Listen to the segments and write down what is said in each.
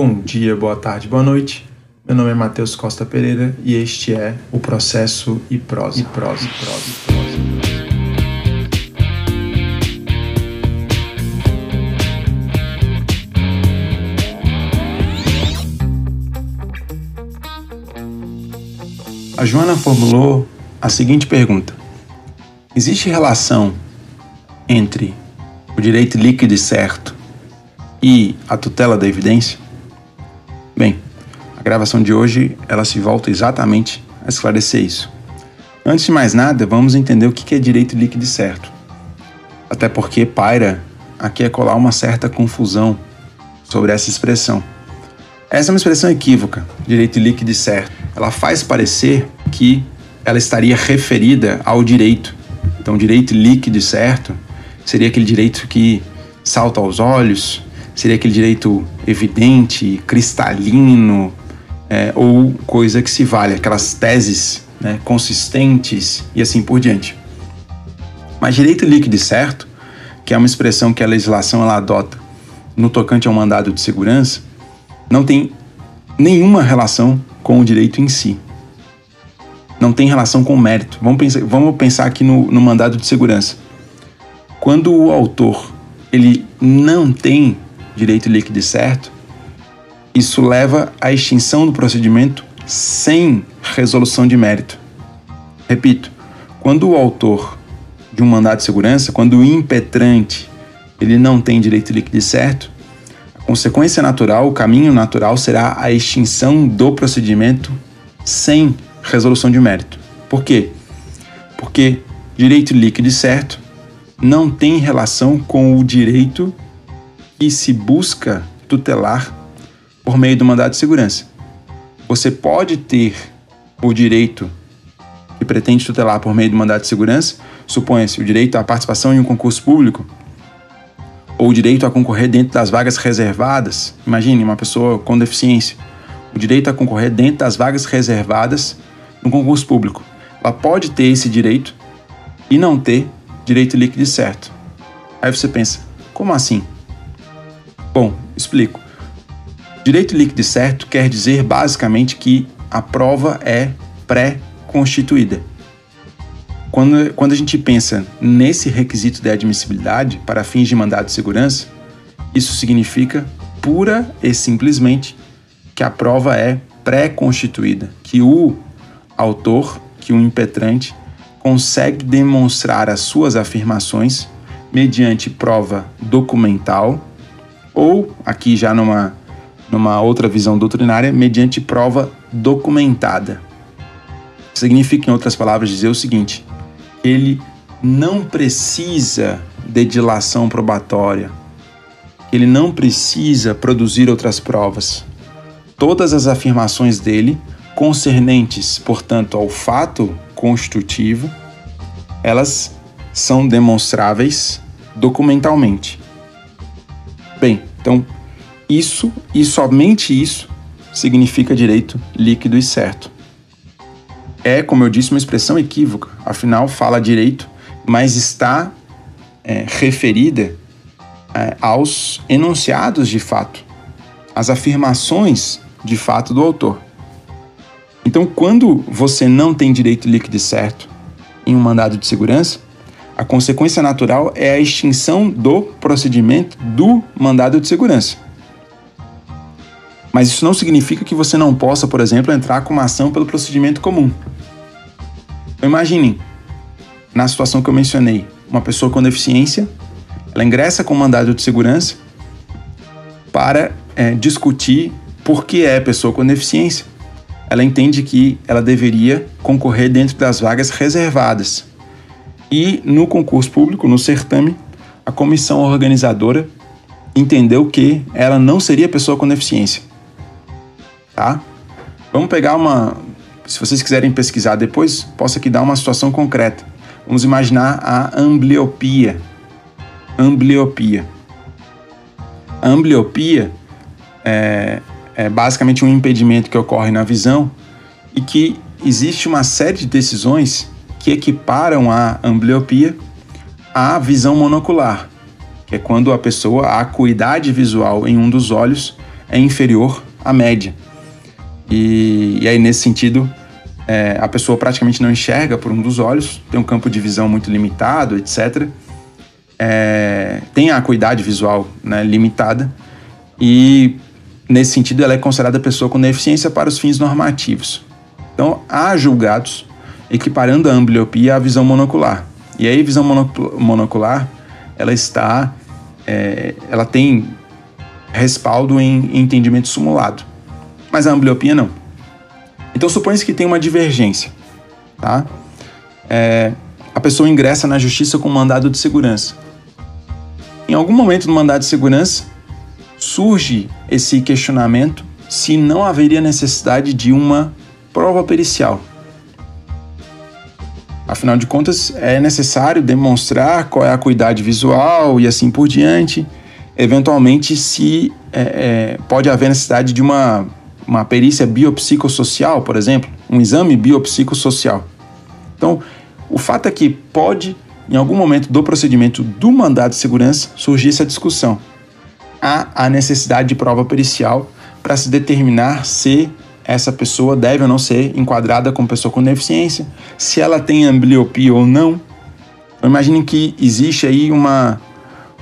Bom dia, boa tarde, boa noite. Meu nome é Matheus Costa Pereira e este é o Processo e Prosa. E prosa, e prosa, e prosa. A Joana formulou a seguinte pergunta: Existe relação entre o direito líquido e certo e a tutela da evidência? A gravação de hoje ela se volta exatamente a esclarecer isso. Antes de mais nada, vamos entender o que é direito líquido e certo. Até porque paira aqui é colar uma certa confusão sobre essa expressão. Essa é uma expressão equívoca, direito líquido e certo. Ela faz parecer que ela estaria referida ao direito. Então, direito líquido e certo seria aquele direito que salta aos olhos, seria aquele direito evidente, cristalino, é, ou coisa que se vale, aquelas teses né, consistentes e assim por diante. Mas direito líquido e certo, que é uma expressão que a legislação ela adota no tocante ao mandado de segurança, não tem nenhuma relação com o direito em si. Não tem relação com o mérito. Vamos pensar, vamos pensar aqui no, no mandado de segurança. Quando o autor ele não tem direito líquido e certo, isso leva à extinção do procedimento sem resolução de mérito. Repito, quando o autor de um mandado de segurança, quando o impetrante ele não tem direito líquido certo, a consequência natural, o caminho natural será a extinção do procedimento sem resolução de mérito. Por quê? Porque direito líquido certo não tem relação com o direito que se busca tutelar por meio do mandado de segurança. Você pode ter o direito que pretende tutelar por meio do mandado de segurança, supõe-se o direito à participação em um concurso público, ou o direito a concorrer dentro das vagas reservadas. Imagine uma pessoa com deficiência, o direito a concorrer dentro das vagas reservadas no concurso público. Ela pode ter esse direito e não ter direito líquido certo. Aí você pensa, como assim? Bom, explico. Direito líquido e certo quer dizer basicamente que a prova é pré-constituída. Quando, quando a gente pensa nesse requisito de admissibilidade para fins de mandado de segurança, isso significa pura e simplesmente que a prova é pré-constituída, que o autor, que o impetrante consegue demonstrar as suas afirmações mediante prova documental ou, aqui já numa, numa outra visão doutrinária, mediante prova documentada. Significa, em outras palavras, dizer o seguinte: ele não precisa de dilação probatória, ele não precisa produzir outras provas. Todas as afirmações dele, concernentes, portanto, ao fato constitutivo, elas são demonstráveis documentalmente. Bem, então isso e somente isso significa direito líquido e certo. É, como eu disse, uma expressão equívoca, afinal fala direito, mas está é, referida é, aos enunciados de fato, às afirmações de fato do autor. Então, quando você não tem direito líquido e certo em um mandado de segurança, a consequência natural é a extinção do procedimento do mandado de segurança. Mas isso não significa que você não possa, por exemplo, entrar com uma ação pelo procedimento comum. Então, imaginem, na situação que eu mencionei, uma pessoa com deficiência, ela ingressa com mandado de segurança para é, discutir por que é pessoa com deficiência. Ela entende que ela deveria concorrer dentro das vagas reservadas e no concurso público, no certame, a comissão organizadora entendeu que ela não seria pessoa com deficiência. Tá? Vamos pegar uma. Se vocês quiserem pesquisar depois, posso aqui dar uma situação concreta. Vamos imaginar a ambliopia. Ambliopia. A ambliopia é, é basicamente um impedimento que ocorre na visão e que existe uma série de decisões que equiparam a ambliopia à visão monocular, que é quando a pessoa, a acuidade visual em um dos olhos é inferior à média. E, e aí, nesse sentido, é, a pessoa praticamente não enxerga por um dos olhos, tem um campo de visão muito limitado, etc. É, tem a acuidade visual né, limitada e, nesse sentido, ela é considerada pessoa com deficiência para os fins normativos. Então, há julgados equiparando a ambliopia à visão monocular. E aí, visão monocular, ela está, é, ela tem respaldo em, entendimento simulado, mas a ambliopia não. Então supõe-se que tem uma divergência, tá? É, a pessoa ingressa na justiça com mandado de segurança. Em algum momento no mandado de segurança surge esse questionamento se não haveria necessidade de uma prova pericial. Afinal de contas, é necessário demonstrar qual é a acuidade visual e assim por diante. Eventualmente, se é, é, pode haver necessidade de uma uma perícia biopsicossocial, por exemplo, um exame biopsicossocial. Então, o fato é que pode, em algum momento do procedimento do mandado de segurança, surgir essa discussão. Há a necessidade de prova pericial para se determinar se essa pessoa deve ou não ser enquadrada como pessoa com deficiência, se ela tem ambliopia ou não. Então, imaginem que existe aí uma,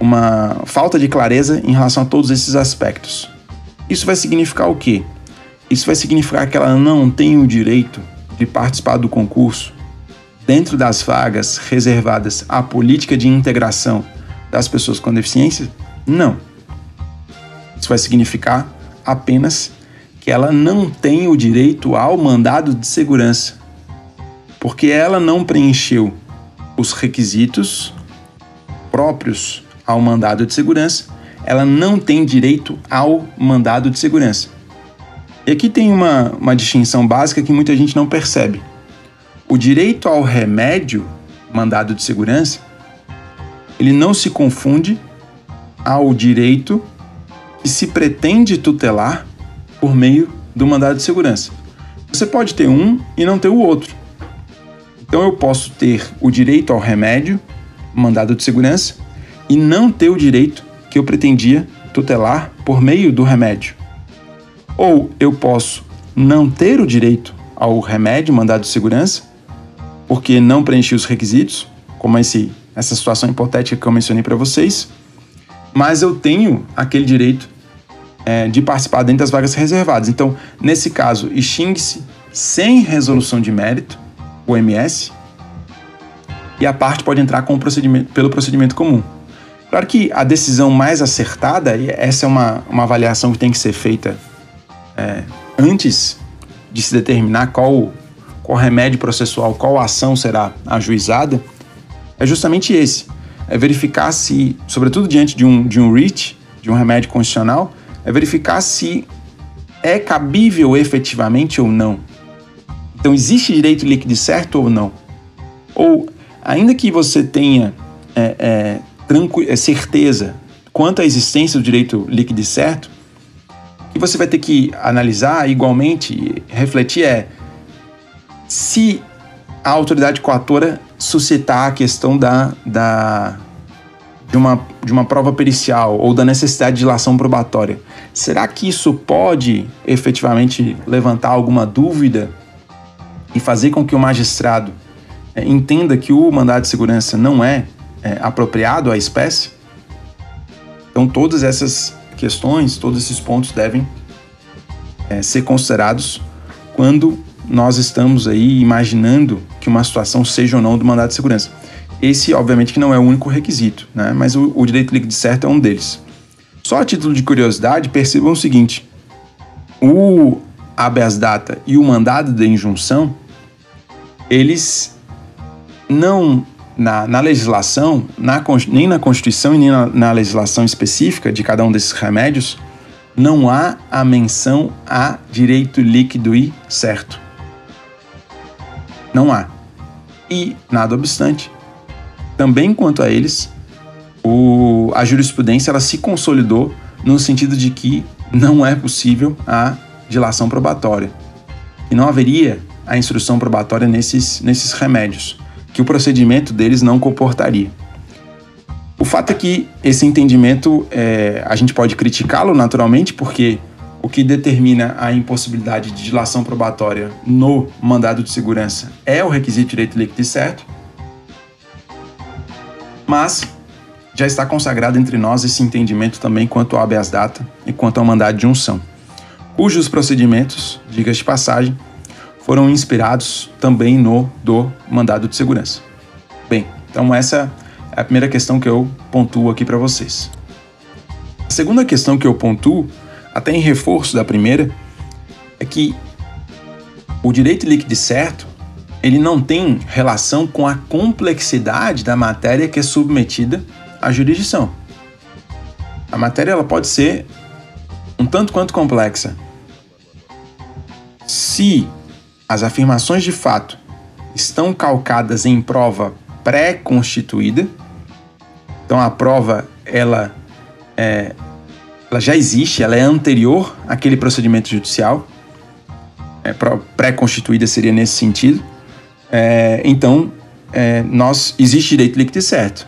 uma falta de clareza em relação a todos esses aspectos. Isso vai significar o quê? Isso vai significar que ela não tem o direito de participar do concurso dentro das vagas reservadas à política de integração das pessoas com deficiência? Não. Isso vai significar apenas que ela não tem o direito ao mandado de segurança, porque ela não preencheu os requisitos próprios ao mandado de segurança, ela não tem direito ao mandado de segurança. E aqui tem uma, uma distinção básica que muita gente não percebe. O direito ao remédio, mandado de segurança, ele não se confunde ao direito que se pretende tutelar por meio do mandado de segurança. Você pode ter um e não ter o outro. Então eu posso ter o direito ao remédio, mandado de segurança, e não ter o direito que eu pretendia tutelar por meio do remédio. Ou eu posso não ter o direito ao remédio mandado de segurança, porque não preenchi os requisitos, como esse, essa situação hipotética que eu mencionei para vocês, mas eu tenho aquele direito é, de participar dentro das vagas reservadas. Então, nesse caso, extingue-se sem resolução de mérito, o MS, e a parte pode entrar com procedimento, pelo procedimento comum. Claro que a decisão mais acertada, e essa é uma, uma avaliação que tem que ser feita é, antes de se determinar qual, qual remédio processual, qual ação será ajuizada, é justamente esse. É verificar se, sobretudo diante de um, de um REACH, de um remédio constitucional, é verificar se é cabível efetivamente ou não. Então, existe direito líquido certo ou não? Ou, ainda que você tenha é, é, é certeza quanto à existência do direito líquido certo, que você vai ter que analisar igualmente, refletir é se a autoridade coatora suscitar a questão da, da de, uma, de uma prova pericial ou da necessidade de ilação probatória, será que isso pode efetivamente levantar alguma dúvida e fazer com que o magistrado é, entenda que o mandado de segurança não é, é apropriado à espécie? Então, todas essas questões, todos esses pontos devem é, ser considerados quando nós estamos aí imaginando que uma situação seja ou não do mandado de segurança. Esse, obviamente, que não é o único requisito, né? mas o, o direito líquido certo é um deles. Só a título de curiosidade, percebam o seguinte: o habeas data e o mandado de injunção, eles não na, na legislação, na, nem na Constituição e nem na, na, legislação específica de cada um desses remédios, não há a menção a direito líquido e certo. Não há. E, nada obstante, também quanto a eles, o, a jurisprudência ela se consolidou no sentido de que não é possível a dilação probatória. E não haveria a instrução probatória nesses, nesses remédios que o procedimento deles não comportaria. O fato é que esse entendimento é, a gente pode criticá-lo naturalmente, porque o que determina a impossibilidade de dilação probatória no mandado de segurança é o requisito direito líquido e certo, mas já está consagrado entre nós esse entendimento também quanto ao habeas data e quanto ao mandado de unção, cujos procedimentos, diga de passagem, foram inspirados também no do mandado de segurança. Bem, então essa é a primeira questão que eu pontuo aqui para vocês. A segunda questão que eu pontuo até em reforço da primeira, é que o direito líquido certo ele não tem relação com a complexidade da matéria que é submetida à jurisdição. A matéria ela pode ser um tanto quanto complexa. Se as afirmações de fato estão calcadas em prova pré-constituída, então a prova ela é, ela já existe, ela é anterior àquele procedimento judicial. É, Pré-constituída seria nesse sentido. É, então, é, nós existe direito líquido e certo.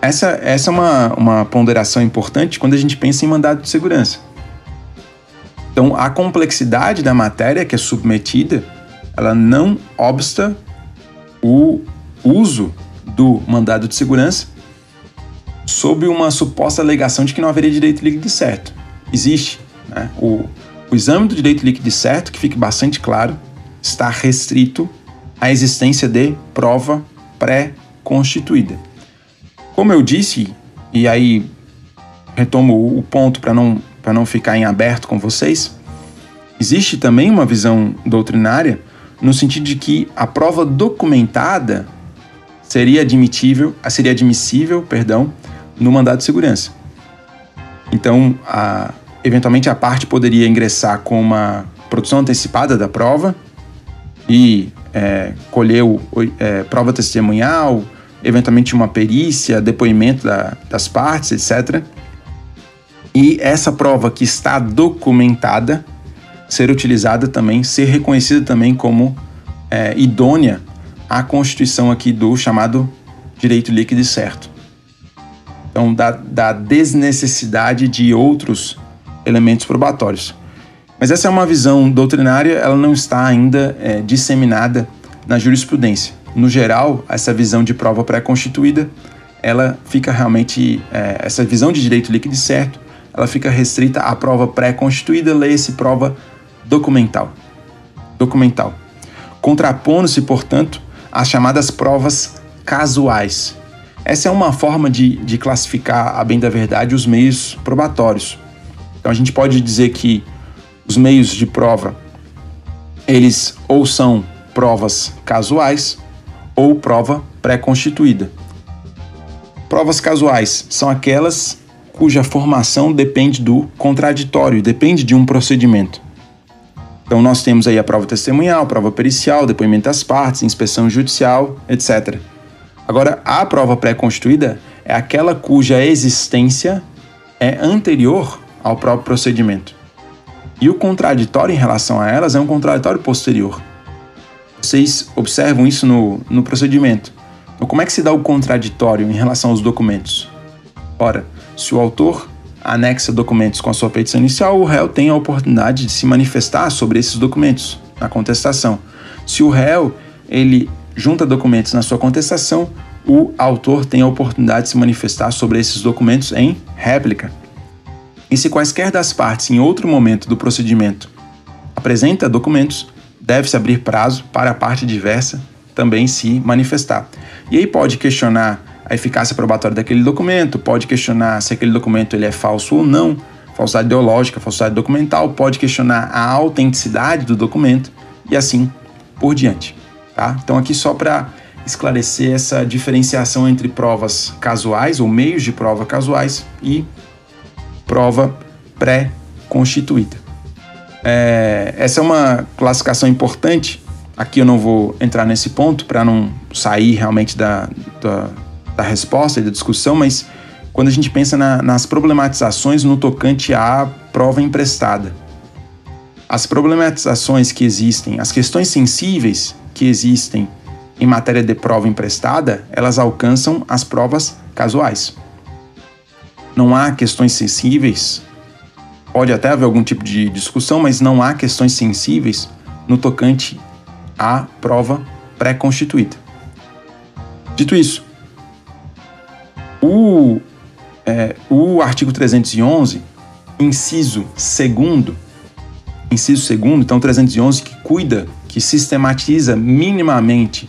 Essa, essa é uma, uma ponderação importante quando a gente pensa em mandado de segurança. Então, a complexidade da matéria que é submetida, ela não obsta o uso do mandado de segurança sob uma suposta alegação de que não haveria direito líquido certo. Existe. Né? O, o exame do direito líquido certo, que fique bastante claro, está restrito à existência de prova pré-constituída. Como eu disse, e aí retomo o ponto para não, não ficar em aberto com vocês, existe também uma visão doutrinária no sentido de que a prova documentada seria admitível, seria admissível, perdão, no mandado de segurança. Então, a, eventualmente a parte poderia ingressar com uma produção antecipada da prova e é, colher o, é, prova testemunhal, eventualmente uma perícia, depoimento da, das partes, etc. E essa prova que está documentada ser utilizada também, ser reconhecida também como é, idônea à constituição aqui do chamado direito líquido e certo. Então, da, da desnecessidade de outros elementos probatórios. Mas essa é uma visão doutrinária, ela não está ainda é, disseminada na jurisprudência. No geral, essa visão de prova pré-constituída, ela fica realmente, é, essa visão de direito líquido e certo, ela fica restrita à prova pré-constituída, leia-se prova documental. Documental. Contrapondo-se, portanto, às chamadas provas casuais, essa é uma forma de, de classificar, a bem da verdade, os meios probatórios. Então a gente pode dizer que os meios de prova, eles ou são provas casuais ou prova pré-constituída. Provas casuais são aquelas cuja formação depende do contraditório, depende de um procedimento. Então nós temos aí a prova testemunhal, prova pericial, depoimento das partes, inspeção judicial, etc. Agora, a prova pré-constituída é aquela cuja existência é anterior ao próprio procedimento. E o contraditório em relação a elas é um contraditório posterior. Vocês observam isso no, no procedimento. Então, como é que se dá o contraditório em relação aos documentos? Ora, se o autor anexa documentos com a sua petição inicial, o réu tem a oportunidade de se manifestar sobre esses documentos na contestação. Se o réu ele junta documentos na sua contestação, o autor tem a oportunidade de se manifestar sobre esses documentos em réplica. E se quaisquer das partes, em outro momento do procedimento, apresenta documentos, deve-se abrir prazo para a parte diversa também se manifestar. E aí pode questionar a eficácia probatória daquele documento, pode questionar se aquele documento ele é falso ou não, falsidade ideológica, falsidade documental, pode questionar a autenticidade do documento e assim por diante. Tá? Então, aqui só para esclarecer essa diferenciação entre provas casuais ou meios de prova casuais e prova pré-constituída. É, essa é uma classificação importante. Aqui eu não vou entrar nesse ponto para não sair realmente da, da, da, resposta e da discussão, mas quando a gente pensa na, nas problematizações no tocante à prova emprestada, as problematizações que existem, as questões sensíveis que existem em matéria de prova emprestada, elas alcançam as provas casuais. Não há questões sensíveis pode até haver algum tipo de discussão, mas não há questões sensíveis no tocante à prova pré-constituída. Dito isso, o, é, o artigo 311, inciso segundo, inciso segundo, então 311 que cuida, que sistematiza minimamente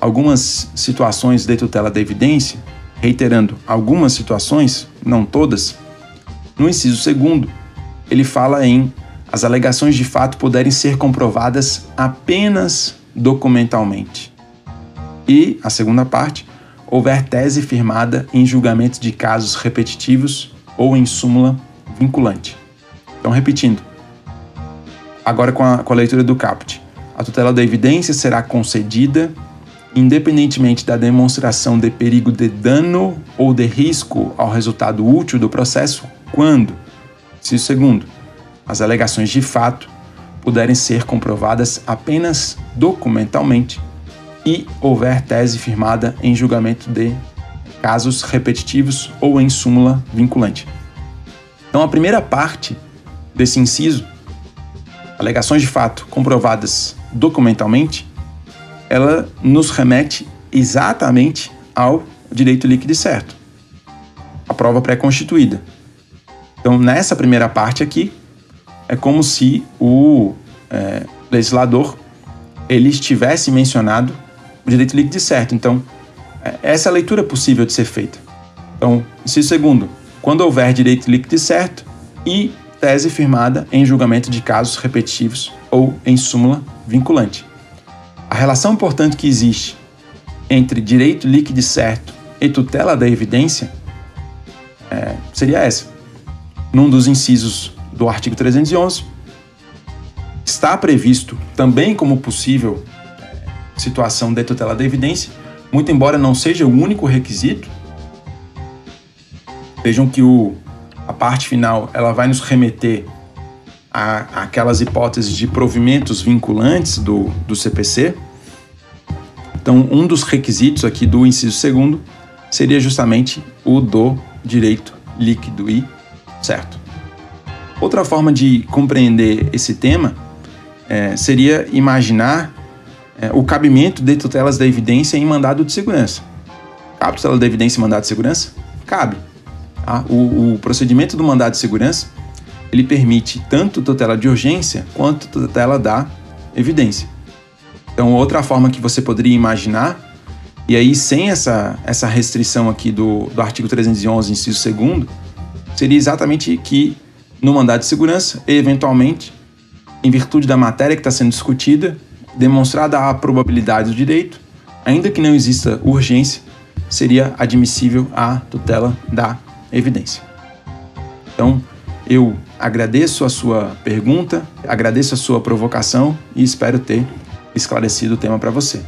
algumas situações de tutela da evidência, reiterando algumas situações, não todas, no inciso segundo, ele fala em as alegações de fato puderem ser comprovadas apenas documentalmente. E a segunda parte, houver tese firmada em julgamento de casos repetitivos ou em súmula vinculante. Então, repetindo, agora com a, com a leitura do caput. A tutela da evidência será concedida independentemente da demonstração de perigo de dano ou de risco ao resultado útil do processo, quando, se segundo, as alegações de fato puderem ser comprovadas apenas documentalmente e houver tese firmada em julgamento de casos repetitivos ou em súmula vinculante. Então, a primeira parte desse inciso, alegações de fato comprovadas documentalmente, ela nos remete exatamente ao direito líquido e certo, a prova pré-constituída. Então, nessa primeira parte aqui, é como se o é, legislador ele estivesse mencionado o direito líquido e certo. Então, é, essa é a leitura possível de ser feita. Então, inciso segundo, quando houver direito líquido e certo e tese firmada em julgamento de casos repetitivos ou em súmula vinculante. A relação importante que existe entre direito líquido certo e tutela da evidência é, seria essa. Num dos incisos do artigo 311, está previsto também como possível situação de tutela da evidência, muito embora não seja o único requisito. Vejam que o, a parte final ela vai nos remeter a, aquelas hipóteses de provimentos vinculantes do, do CPC. Então, um dos requisitos aqui do inciso segundo seria justamente o do direito líquido e certo. Outra forma de compreender esse tema é, seria imaginar é, o cabimento de tutelas da evidência em mandado de segurança. Cabe tutela da evidência em mandado de segurança? Cabe. Tá? O, o procedimento do mandado de segurança ele permite tanto tutela de urgência quanto tutela da evidência. Então, outra forma que você poderia imaginar, e aí sem essa, essa restrição aqui do, do artigo 311, inciso 2 seria exatamente que no mandado de segurança, eventualmente, em virtude da matéria que está sendo discutida, demonstrada a probabilidade do direito, ainda que não exista urgência, seria admissível a tutela da evidência. Então, eu agradeço a sua pergunta, agradeço a sua provocação e espero ter esclarecido o tema para você.